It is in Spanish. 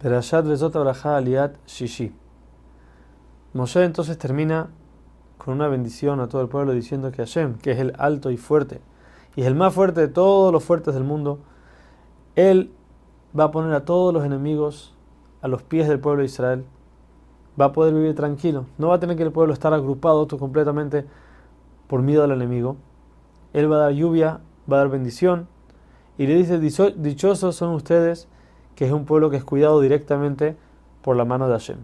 Perashat Abraha Aliat Shishi. Moshe entonces termina con una bendición a todo el pueblo diciendo que Hashem, que es el alto y fuerte, y es el más fuerte de todos los fuertes del mundo, Él va a poner a todos los enemigos a los pies del pueblo de Israel, va a poder vivir tranquilo, no va a tener que el pueblo estar agrupado completamente por miedo al enemigo. Él va a dar lluvia, va a dar bendición, y le dice, dichosos son ustedes, que es un pueblo que es cuidado directamente por la mano de Hashem.